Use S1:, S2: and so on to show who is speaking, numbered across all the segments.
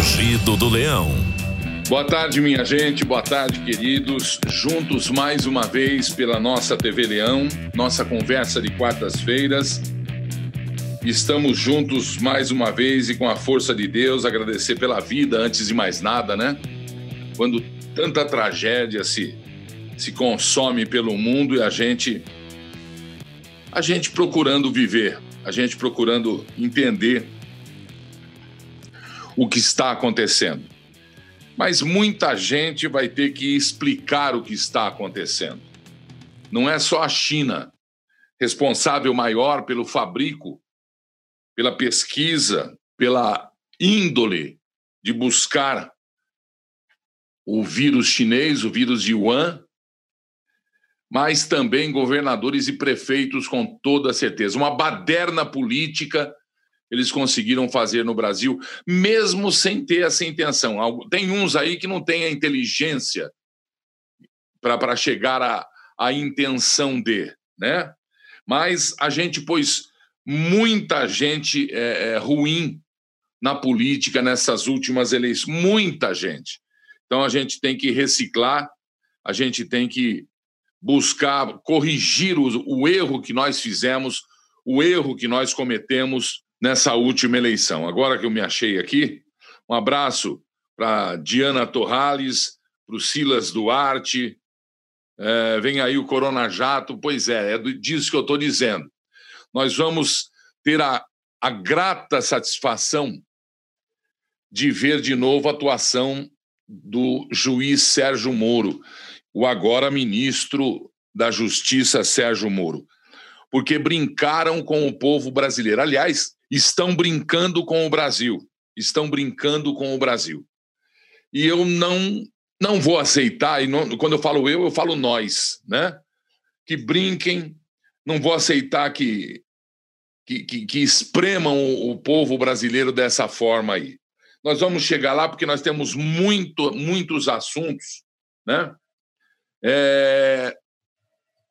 S1: Rugido do Leão.
S2: Boa tarde, minha gente, boa tarde, queridos. Juntos mais uma vez pela nossa TV Leão, nossa conversa de quartas-feiras. Estamos juntos mais uma vez e com a força de Deus, agradecer pela vida antes de mais nada, né? Quando tanta tragédia se, se consome pelo mundo e a gente a gente procurando viver, a gente procurando entender o que está acontecendo. Mas muita gente vai ter que explicar o que está acontecendo. Não é só a China responsável maior pelo fabrico, pela pesquisa, pela índole de buscar o vírus chinês, o vírus de Wuhan, mas também governadores e prefeitos com toda certeza. Uma baderna política eles conseguiram fazer no Brasil, mesmo sem ter essa intenção. Tem uns aí que não têm a inteligência para chegar à, à intenção de, né? Mas a gente pôs muita gente é, é, ruim na política nessas últimas eleições, muita gente. Então a gente tem que reciclar, a gente tem que buscar corrigir o, o erro que nós fizemos, o erro que nós cometemos nessa última eleição. Agora que eu me achei aqui, um abraço para Diana Torrales, para o Silas Duarte. É, vem aí o Corona Jato. Pois é, é disso que eu estou dizendo. Nós vamos ter a, a grata satisfação de ver de novo a atuação do juiz Sérgio Moro, o agora ministro da Justiça Sérgio Moro, porque brincaram com o povo brasileiro. Aliás, estão brincando com o Brasil. Estão brincando com o Brasil. E eu não não vou aceitar, e não, quando eu falo eu, eu falo nós, né? Que brinquem, não vou aceitar que, que, que, que espremam o, o povo brasileiro dessa forma aí. Nós vamos chegar lá porque nós temos muito, muitos assuntos, né? É...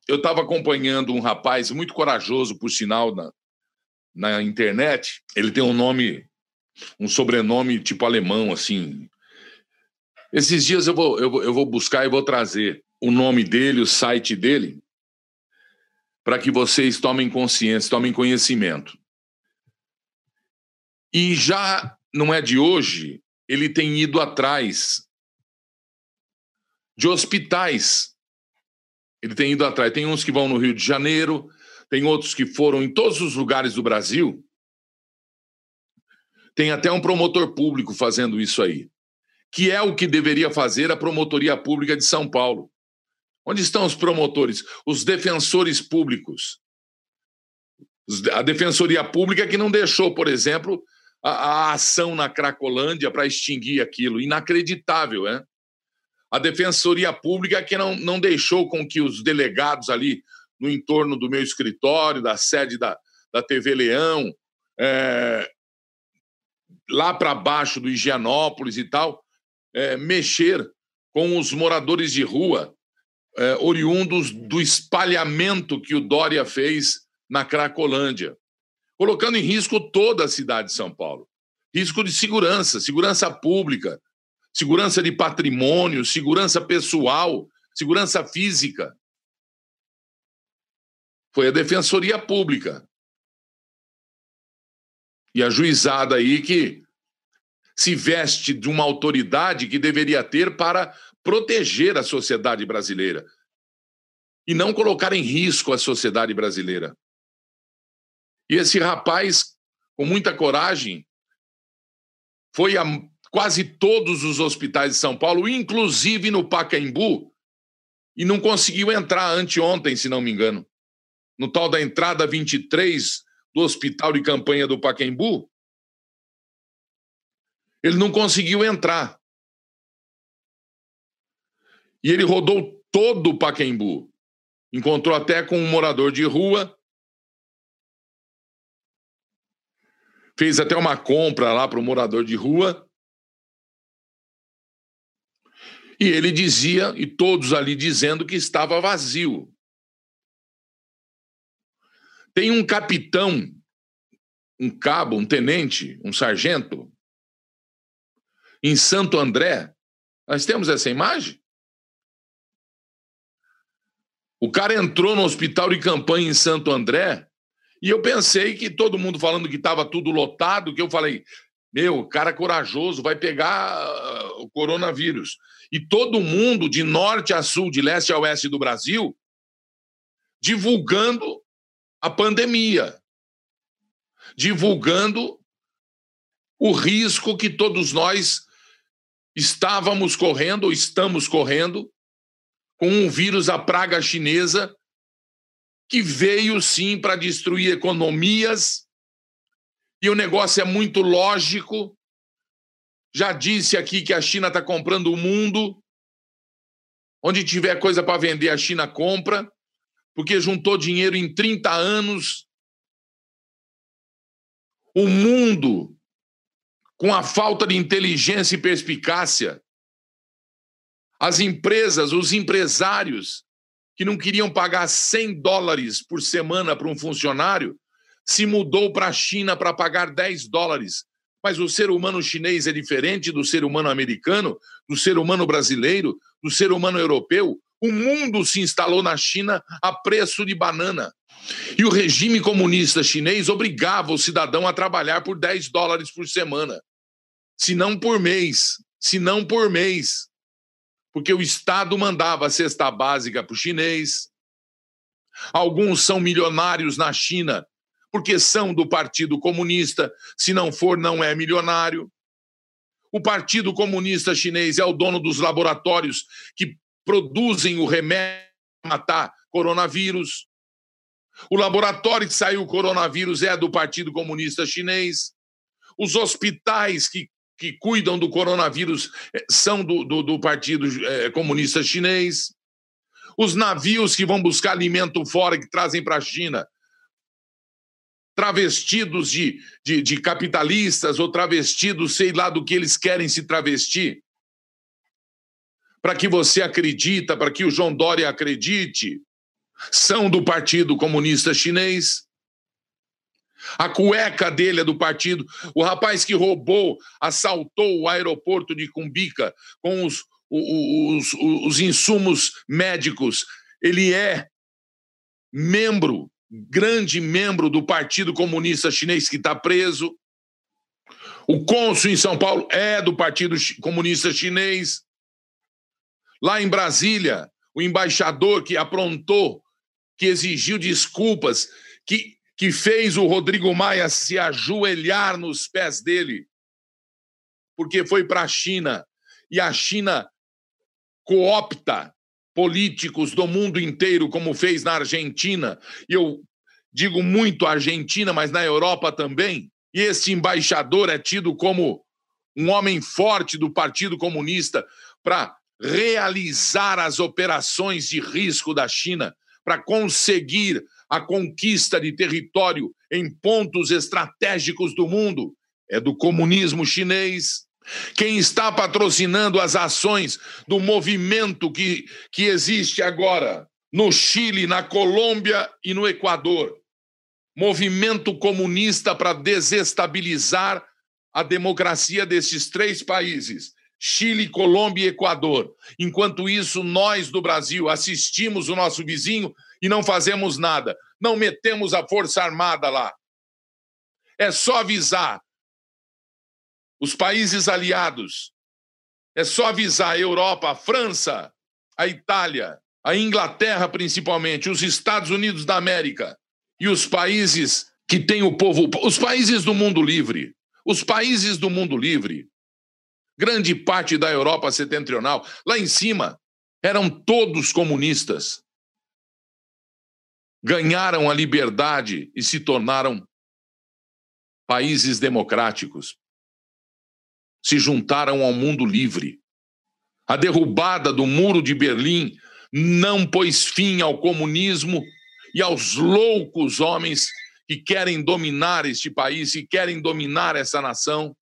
S2: Eu estava acompanhando um rapaz muito corajoso, por sinal, na, na internet, ele tem um nome, um sobrenome tipo alemão, assim. Esses dias eu vou, eu vou, eu vou buscar e vou trazer o nome dele, o site dele, para que vocês tomem consciência, tomem conhecimento. E já não é de hoje, ele tem ido atrás de hospitais. Ele tem ido atrás. Tem uns que vão no Rio de Janeiro, tem outros que foram em todos os lugares do Brasil. Tem até um promotor público fazendo isso aí, que é o que deveria fazer a Promotoria Pública de São Paulo. Onde estão os promotores, os defensores públicos? A Defensoria Pública que não deixou, por exemplo, a, a ação na Cracolândia para extinguir aquilo. Inacreditável, é? A Defensoria Pública que não, não deixou com que os delegados ali no entorno do meu escritório, da sede da, da TV Leão, é, lá para baixo do Higienópolis e tal, é, mexer com os moradores de rua, é, oriundos do espalhamento que o Dória fez na Cracolândia, colocando em risco toda a cidade de São Paulo. Risco de segurança, segurança pública, segurança de patrimônio, segurança pessoal, segurança física. Foi a Defensoria Pública. E a juizada aí que se veste de uma autoridade que deveria ter para proteger a sociedade brasileira e não colocar em risco a sociedade brasileira. E esse rapaz, com muita coragem, foi a quase todos os hospitais de São Paulo, inclusive no Pacaembu, e não conseguiu entrar anteontem, se não me engano no tal da entrada 23 do hospital de campanha do Paquembu, ele não conseguiu entrar. E ele rodou todo o Paquembu. Encontrou até com um morador de rua. Fez até uma compra lá para o morador de rua. E ele dizia, e todos ali dizendo que estava vazio. Tem um capitão, um cabo, um tenente, um sargento, em Santo André. Nós temos essa imagem? O cara entrou no hospital de campanha em Santo André e eu pensei que todo mundo falando que estava tudo lotado, que eu falei, meu, cara corajoso, vai pegar ah, o coronavírus. E todo mundo, de norte a sul, de leste a oeste do Brasil, divulgando a pandemia, divulgando o risco que todos nós estávamos correndo ou estamos correndo com um vírus, a praga chinesa, que veio sim para destruir economias, e o negócio é muito lógico. Já disse aqui que a China está comprando o mundo. Onde tiver coisa para vender, a China compra, porque juntou dinheiro em 30 anos. O mundo, com a falta de inteligência e perspicácia, as empresas, os empresários que não queriam pagar 100 dólares por semana para um funcionário, se mudou para a China para pagar 10 dólares. Mas o ser humano chinês é diferente do ser humano americano, do ser humano brasileiro, do ser humano europeu. O mundo se instalou na China a preço de banana. E o regime comunista chinês obrigava o cidadão a trabalhar por 10 dólares por semana. Se não por mês. Se não por mês porque o Estado mandava a cesta básica para o chinês. Alguns são milionários na China porque são do Partido Comunista, se não for, não é milionário. O Partido Comunista Chinês é o dono dos laboratórios que produzem o remédio para matar coronavírus. O laboratório que saiu o coronavírus é do Partido Comunista Chinês. Os hospitais que que cuidam do coronavírus eh, são do, do, do Partido é, Comunista Chinês. Os navios que vão buscar alimento fora, que trazem para a China, travestidos de, de, de, capitalistas ou travestidos, sei lá do que eles querem se travestir, para que você acredita, para que o João Dória acredite, são do Partido Comunista Chinês. A cueca dele é do partido. O rapaz que roubou, assaltou o aeroporto de Cumbica com os, os, os, os insumos médicos, ele é membro, grande membro do Partido Comunista Chinês que está preso. O cônsul em São Paulo é do Partido Comunista Chinês. Lá em Brasília, o embaixador que aprontou, que exigiu desculpas, que que fez o Rodrigo Maia se ajoelhar nos pés dele, porque foi para a China e a China coopta políticos do mundo inteiro, como fez na Argentina. E eu digo muito Argentina, mas na Europa também. E esse embaixador é tido como um homem forte do Partido Comunista para realizar as operações de risco da China, para conseguir a conquista de território em pontos estratégicos do mundo é do comunismo chinês. Quem está patrocinando as ações do movimento que, que existe agora no Chile, na Colômbia e no Equador movimento comunista para desestabilizar a democracia desses três países. Chile, Colômbia e Equador. Enquanto isso, nós do Brasil assistimos o nosso vizinho e não fazemos nada. Não metemos a Força Armada lá. É só avisar os países aliados. É só avisar a Europa, a França, a Itália, a Inglaterra principalmente, os Estados Unidos da América e os países que têm o povo, os países do mundo livre, os países do mundo livre, grande parte da Europa setentrional, lá em cima, eram todos comunistas ganharam a liberdade e se tornaram países democráticos. Se juntaram ao mundo livre. A derrubada do Muro de Berlim não pôs fim ao comunismo e aos loucos homens que querem dominar este país, que querem dominar essa nação,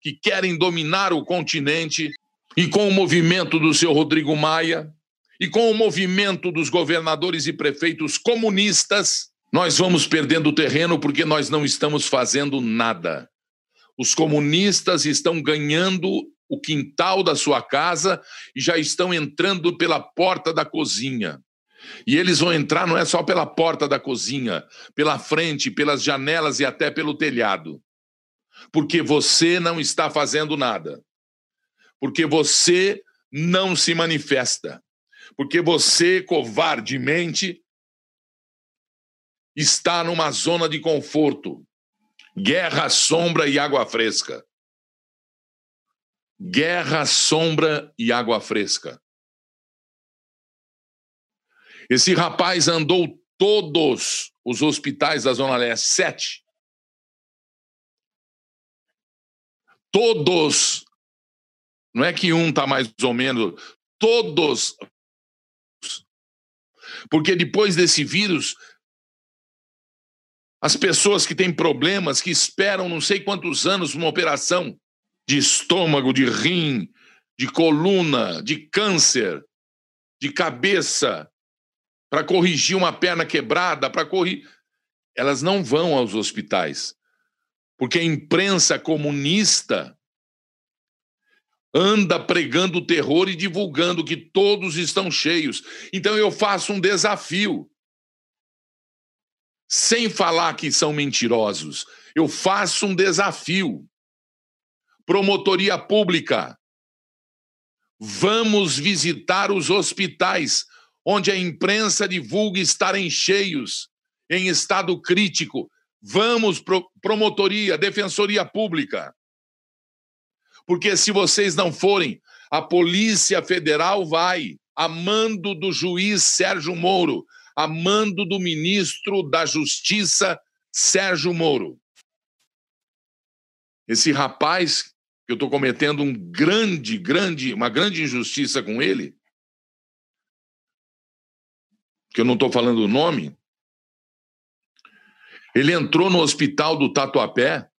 S2: que querem dominar o continente. E com o movimento do seu Rodrigo Maia, e com o movimento dos governadores e prefeitos comunistas, nós vamos perdendo terreno porque nós não estamos fazendo nada. Os comunistas estão ganhando o quintal da sua casa e já estão entrando pela porta da cozinha. E eles vão entrar não é só pela porta da cozinha, pela frente, pelas janelas e até pelo telhado. Porque você não está fazendo nada. Porque você não se manifesta. Porque você covardemente está numa zona de conforto. Guerra, sombra e água fresca. Guerra, sombra e água fresca. Esse rapaz andou todos os hospitais da Zona Leste, sete. Todos. Não é que um está mais ou menos. Todos. Porque depois desse vírus, as pessoas que têm problemas, que esperam não sei quantos anos uma operação de estômago, de rim, de coluna, de câncer, de cabeça, para corrigir uma perna quebrada, para corrigir. Elas não vão aos hospitais. Porque a imprensa comunista anda pregando terror e divulgando que todos estão cheios. Então eu faço um desafio. Sem falar que são mentirosos, eu faço um desafio. Promotoria pública. Vamos visitar os hospitais onde a imprensa divulga estarem cheios, em estado crítico. Vamos, pro, promotoria, defensoria pública. Porque se vocês não forem, a Polícia Federal vai, a mando do juiz Sérgio Moro, a mando do ministro da Justiça Sérgio Moro. Esse rapaz, que eu estou cometendo um grande, grande, uma grande injustiça com ele, que eu não estou falando o nome, ele entrou no hospital do Tatuapé,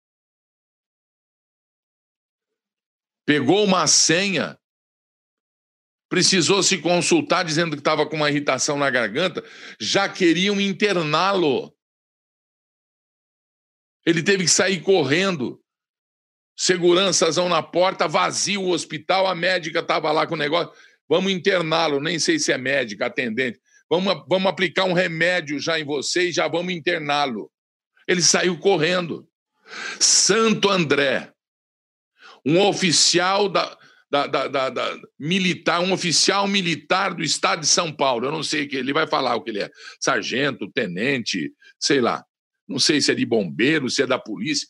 S2: pegou uma senha, precisou se consultar dizendo que estava com uma irritação na garganta, já queriam interná-lo. Ele teve que sair correndo. Seguranças na porta, vazio o hospital, a médica estava lá com o negócio. Vamos interná-lo, nem sei se é médica, atendente. Vamos, vamos aplicar um remédio já em você e já vamos interná-lo. Ele saiu correndo. Santo André, um oficial da, da, da, da, da, militar, um oficial militar do estado de São Paulo. Eu não sei que ele vai falar o que ele é. Sargento, tenente, sei lá. Não sei se é de bombeiro, se é da polícia.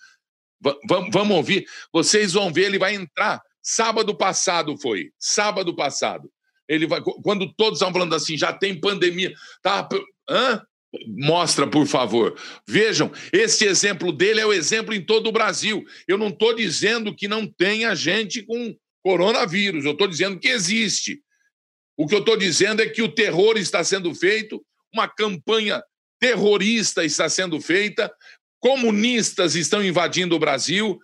S2: V vamos ouvir. Vocês vão ver, ele vai entrar. Sábado passado foi. Sábado passado. Ele vai, quando todos estão falando assim, já tem pandemia, tá? Hã? Mostra, por favor. Vejam, esse exemplo dele é o exemplo em todo o Brasil. Eu não estou dizendo que não tenha gente com coronavírus, eu estou dizendo que existe. O que eu estou dizendo é que o terror está sendo feito, uma campanha terrorista está sendo feita, comunistas estão invadindo o Brasil,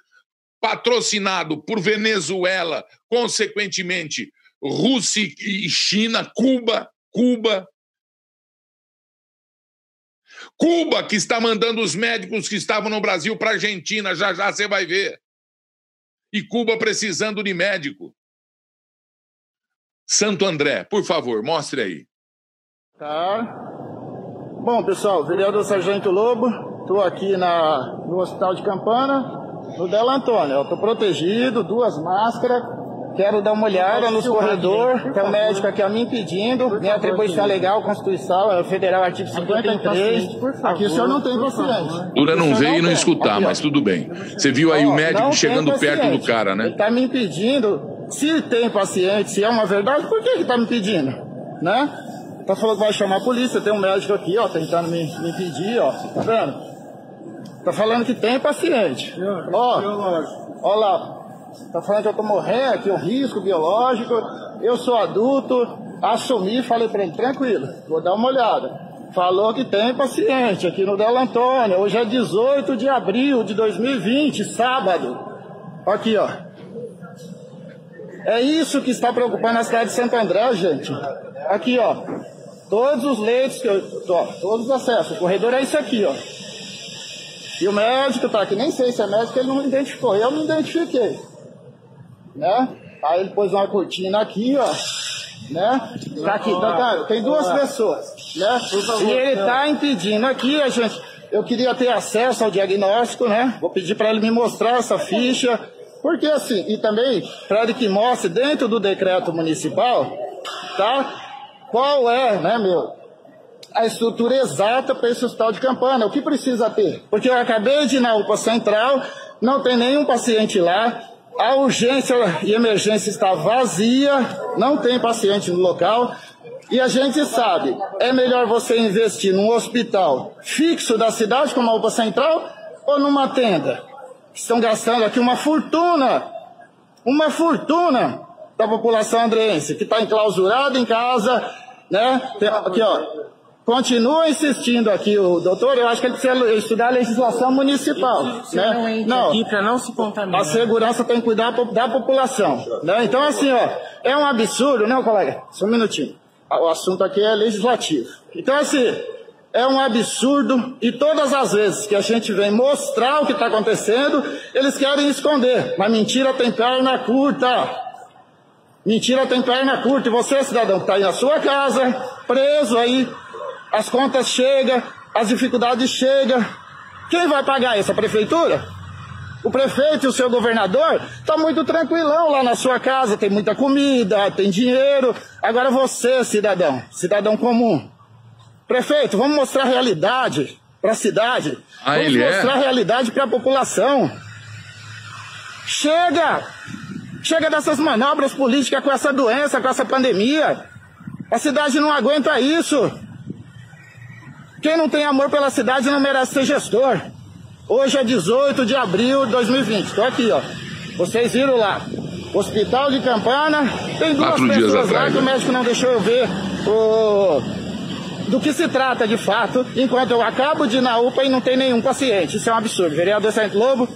S2: patrocinado por Venezuela, consequentemente Rússia e China, Cuba, Cuba. Cuba, que está mandando os médicos que estavam no Brasil para a Argentina, já já você vai ver. E Cuba precisando de médico. Santo André, por favor, mostre aí.
S1: Tá. Bom, pessoal, vereador Sargento Lobo, estou aqui na, no Hospital de Campana, no Dela Antônio. Estou protegido, duas máscaras, Quero dar uma olhada nos corredores, tem um médico aqui me impedindo, minha atribuição legal, Constituição, é Federal, artigo 53. Aqui o senhor não tem paciente.
S2: Dura não veio e não escutar, aqui, mas tudo bem. Você viu aí o médico chegando perto do cara, né?
S1: Ele está me impedindo, se tem paciente, se é uma verdade, por que ele está me impedindo? Né? Tá falando que vai chamar a polícia, tem um médico aqui, ó, tentando me, me impedir, ó. Tá vendo? Tá falando que tem paciente. Ó, ó lá, Está falando que eu estou morrendo, que é um risco biológico. Eu sou adulto, assumi, falei para ele, tranquilo, vou dar uma olhada. Falou que tem paciente aqui no Del Antônio. Hoje é 18 de abril de 2020, sábado. Aqui, ó. É isso que está preocupando a cidade de Santo André, gente. Aqui, ó. Todos os leitos que eu. Ó, todos os acessos. O corredor é isso aqui, ó. E o médico tá aqui, nem sei se é médico, ele não identificou. Eu me identifiquei. Né? Aí ele pôs uma cortina aqui, ó. Né? Tá aqui, tá, tá, tem duas pessoas. Né? E ele tá impedindo aqui, a gente. Eu queria ter acesso ao diagnóstico, né? Vou pedir para ele me mostrar essa ficha. Porque assim, e também para ele que mostre dentro do decreto municipal, tá? Qual é, né, meu, a estrutura exata para esse hospital de campana, o que precisa ter. Porque eu acabei de ir na UPA Central, não tem nenhum paciente lá, a urgência e emergência está vazia, não tem paciente no local. E a gente sabe, é melhor você investir num hospital fixo da cidade, como a UPA Central, ou numa tenda? Estão gastando aqui uma fortuna, uma fortuna da população andreense, que está enclausurada em casa, né? Aqui, ó, Continua insistindo aqui o doutor, eu acho que ele precisa estudar a legislação municipal. Né?
S3: Não, aqui para não se contaminar.
S1: A segurança tem que cuidar da população. Né? Então, assim, ó, é um absurdo, né, colega? Só um minutinho. O assunto aqui é legislativo. Então, assim, é um absurdo e todas as vezes que a gente vem mostrar o que está acontecendo, eles querem esconder. Mas mentira tem perna curta. Mentira tem perna curta. E você, cidadão, que está aí na sua casa, preso aí, as contas chegam, as dificuldades chegam. Quem vai pagar isso? A prefeitura? O prefeito e o seu governador está muito tranquilão lá na sua casa, tem muita comida, tem dinheiro. Agora você, cidadão, cidadão comum. Prefeito, vamos mostrar a realidade para a cidade.
S2: Ah,
S1: vamos
S2: é?
S1: mostrar a realidade para a população. Chega! Chega dessas manobras políticas com essa doença, com essa pandemia. A cidade não aguenta isso. Quem não tem amor pela cidade não merece ser gestor. Hoje é 18 de abril de 2020. Estou aqui, ó. Vocês viram lá. Hospital de Campana. Tem duas
S2: Quatro dias
S1: pessoas lá
S2: atrás,
S1: que o
S2: né?
S1: médico não deixou eu ver o... do que se trata de fato, enquanto eu acabo de ir na UPA e não tem nenhum paciente. Isso é um absurdo. Vereador Santo Lobo,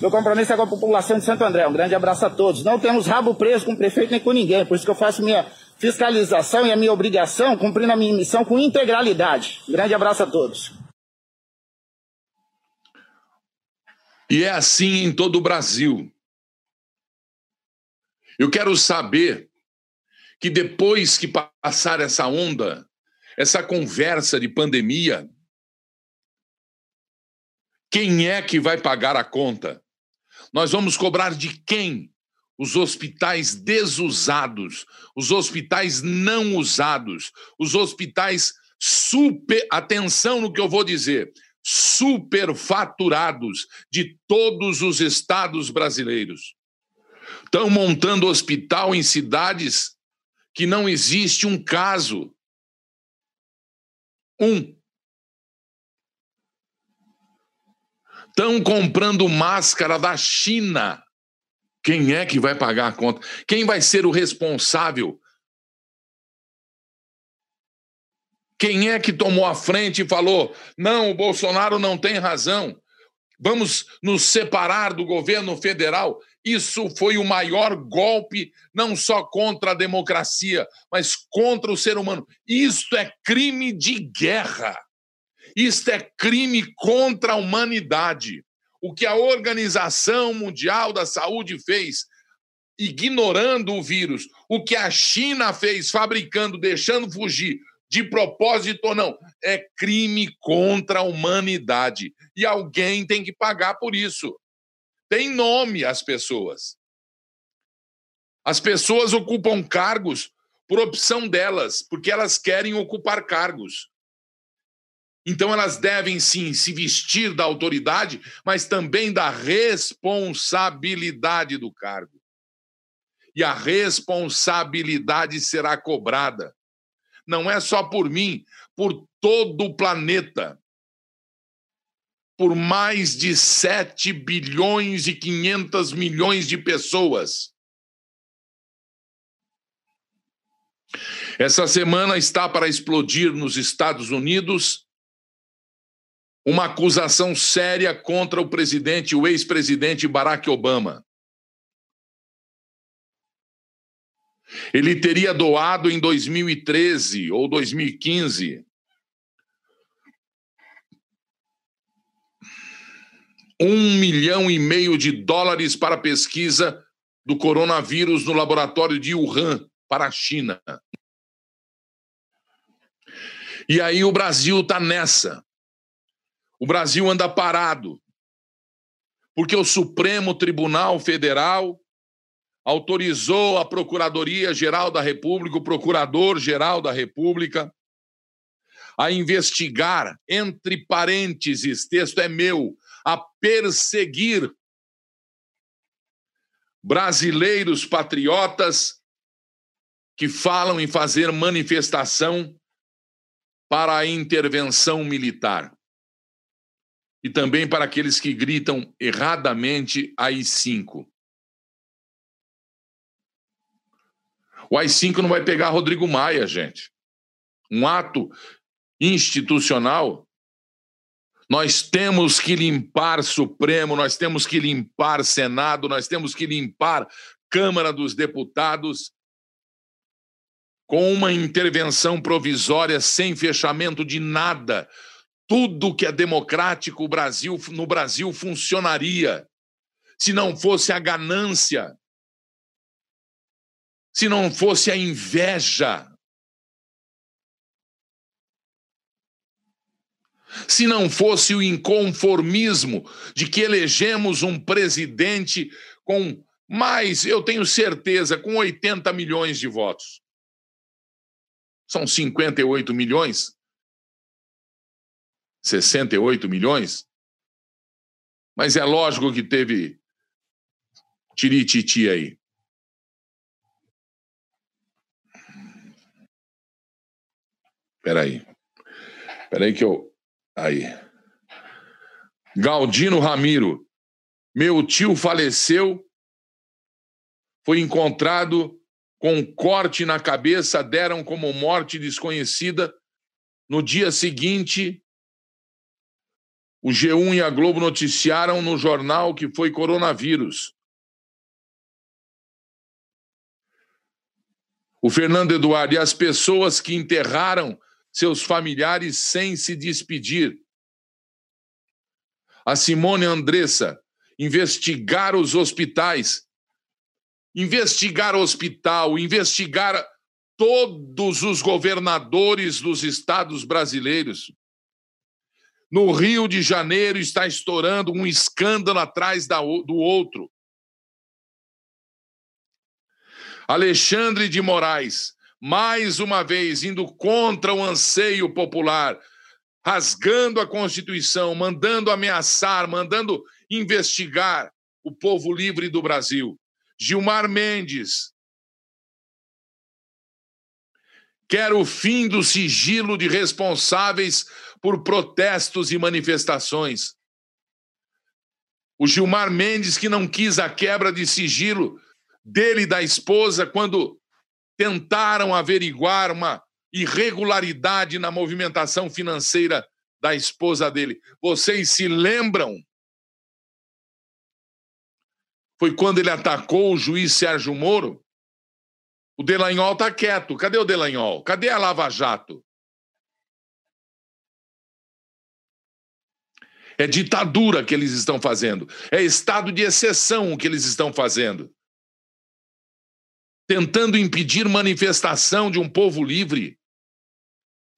S1: meu compromisso é com a população de Santo André. Um grande abraço a todos. Não temos rabo preso com o prefeito nem com ninguém. Por isso que eu faço minha fiscalização e a minha obrigação, cumprindo a minha missão com integralidade. Grande abraço a todos.
S2: E é assim em todo o Brasil. Eu quero saber que depois que passar essa onda, essa conversa de pandemia, quem é que vai pagar a conta? Nós vamos cobrar de quem? Os hospitais desusados, os hospitais não usados, os hospitais super. Atenção no que eu vou dizer superfaturados de todos os estados brasileiros. Estão montando hospital em cidades que não existe um caso. Um. Estão comprando máscara da China. Quem é que vai pagar a conta? Quem vai ser o responsável? Quem é que tomou a frente e falou: não, o Bolsonaro não tem razão, vamos nos separar do governo federal? Isso foi o maior golpe, não só contra a democracia, mas contra o ser humano. Isto é crime de guerra. Isto é crime contra a humanidade. O que a Organização Mundial da Saúde fez, ignorando o vírus, o que a China fez, fabricando, deixando fugir de propósito ou não, é crime contra a humanidade. E alguém tem que pagar por isso. Tem nome as pessoas. As pessoas ocupam cargos por opção delas, porque elas querem ocupar cargos. Então elas devem sim se vestir da autoridade, mas também da responsabilidade do cargo. E a responsabilidade será cobrada não é só por mim, por todo o planeta. Por mais de 7 bilhões e 500 milhões de pessoas. Essa semana está para explodir nos Estados Unidos uma acusação séria contra o presidente, o ex-presidente Barack Obama. Ele teria doado em 2013 ou 2015 um milhão e meio de dólares para pesquisa do coronavírus no laboratório de Wuhan, para a China. E aí o Brasil está nessa. O Brasil anda parado, porque o Supremo Tribunal Federal autorizou a Procuradoria-Geral da República, o Procurador-Geral da República, a investigar, entre parênteses, texto é meu, a perseguir brasileiros patriotas que falam em fazer manifestação para a intervenção militar. E também para aqueles que gritam erradamente AI-5. O AI-5 não vai pegar Rodrigo Maia, gente. Um ato institucional, nós temos que limpar Supremo, nós temos que limpar Senado, nós temos que limpar Câmara dos Deputados com uma intervenção provisória sem fechamento de nada. Tudo que é democrático Brasil, no Brasil funcionaria. Se não fosse a ganância, se não fosse a inveja, se não fosse o inconformismo de que elegemos um presidente com mais, eu tenho certeza, com 80 milhões de votos. São 58 milhões? 68 milhões? Mas é lógico que teve tirititi aí. Espera aí. Espera aí que eu Aí. Galdino Ramiro. Meu tio faleceu, foi encontrado com um corte na cabeça, deram como morte desconhecida. No dia seguinte, o G1 e a Globo noticiaram no jornal que foi coronavírus. O Fernando Eduardo e as pessoas que enterraram seus familiares sem se despedir. A Simone Andressa, investigar os hospitais, investigar o hospital, investigar todos os governadores dos estados brasileiros. No Rio de Janeiro está estourando um escândalo atrás do outro. Alexandre de Moraes, mais uma vez indo contra o anseio popular, rasgando a Constituição, mandando ameaçar, mandando investigar o povo livre do Brasil. Gilmar Mendes quer o fim do sigilo de responsáveis por protestos e manifestações. O Gilmar Mendes, que não quis a quebra de sigilo dele e da esposa quando tentaram averiguar uma irregularidade na movimentação financeira da esposa dele. Vocês se lembram? Foi quando ele atacou o juiz Sérgio Moro? O Delanhol está quieto. Cadê o Delanhol? Cadê a Lava Jato? É ditadura que eles estão fazendo. É estado de exceção o que eles estão fazendo tentando impedir manifestação de um povo livre.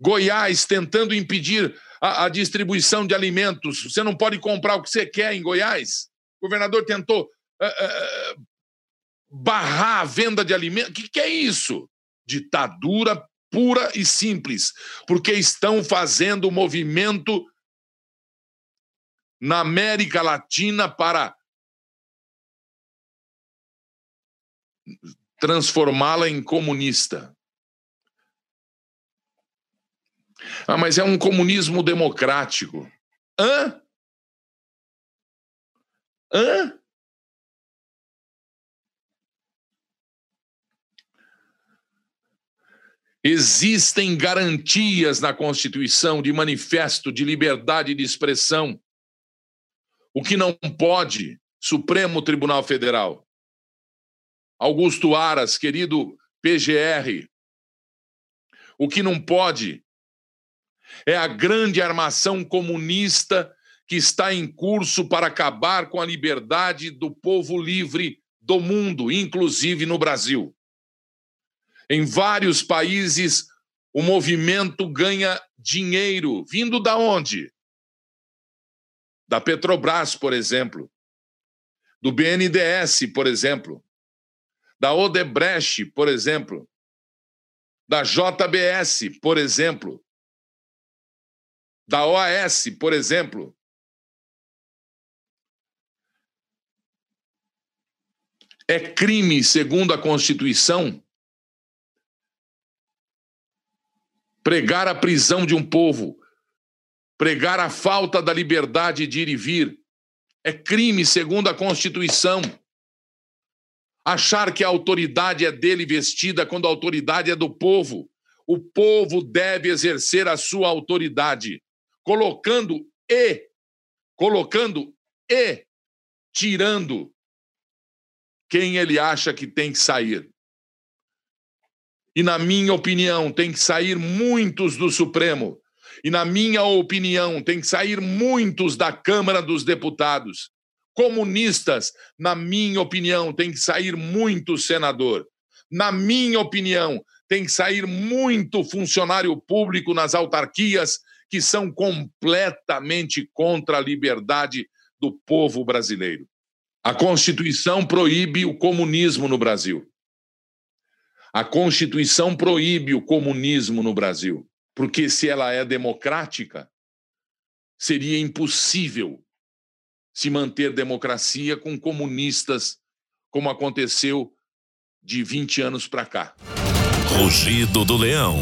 S2: Goiás tentando impedir a, a, distribuição de alimentos. Você não pode comprar o que você quer em Goiás. O governador tentou uh, uh, barrar a venda de alimentos. O que, que é isso? Ditadura pura e simples, porque estão fazendo o movimento na América Latina para transformá-la em comunista. Ah, mas é um comunismo democrático. Hã? Hã? Existem garantias na Constituição de manifesto de liberdade de expressão. O que não pode, Supremo Tribunal Federal. Augusto Aras, querido PGR. O que não pode é a grande armação comunista que está em curso para acabar com a liberdade do povo livre do mundo, inclusive no Brasil. Em vários países, o movimento ganha dinheiro. Vindo da onde? Da Petrobras, por exemplo. Do BNDES, por exemplo. Da Odebrecht, por exemplo. Da JBS, por exemplo. Da OAS, por exemplo. É crime, segundo a Constituição, pregar a prisão de um povo, pregar a falta da liberdade de ir e vir. É crime, segundo a Constituição. Achar que a autoridade é dele vestida quando a autoridade é do povo. O povo deve exercer a sua autoridade, colocando e, colocando e, tirando quem ele acha que tem que sair. E, na minha opinião, tem que sair muitos do Supremo. E, na minha opinião, tem que sair muitos da Câmara dos Deputados. Comunistas, na minha opinião, tem que sair muito senador. Na minha opinião, tem que sair muito funcionário público nas autarquias que são completamente contra a liberdade do povo brasileiro. A Constituição proíbe o comunismo no Brasil. A Constituição proíbe o comunismo no Brasil, porque se ela é democrática, seria impossível se manter democracia com comunistas, como aconteceu de 20 anos para cá.
S3: Rugido do Leão.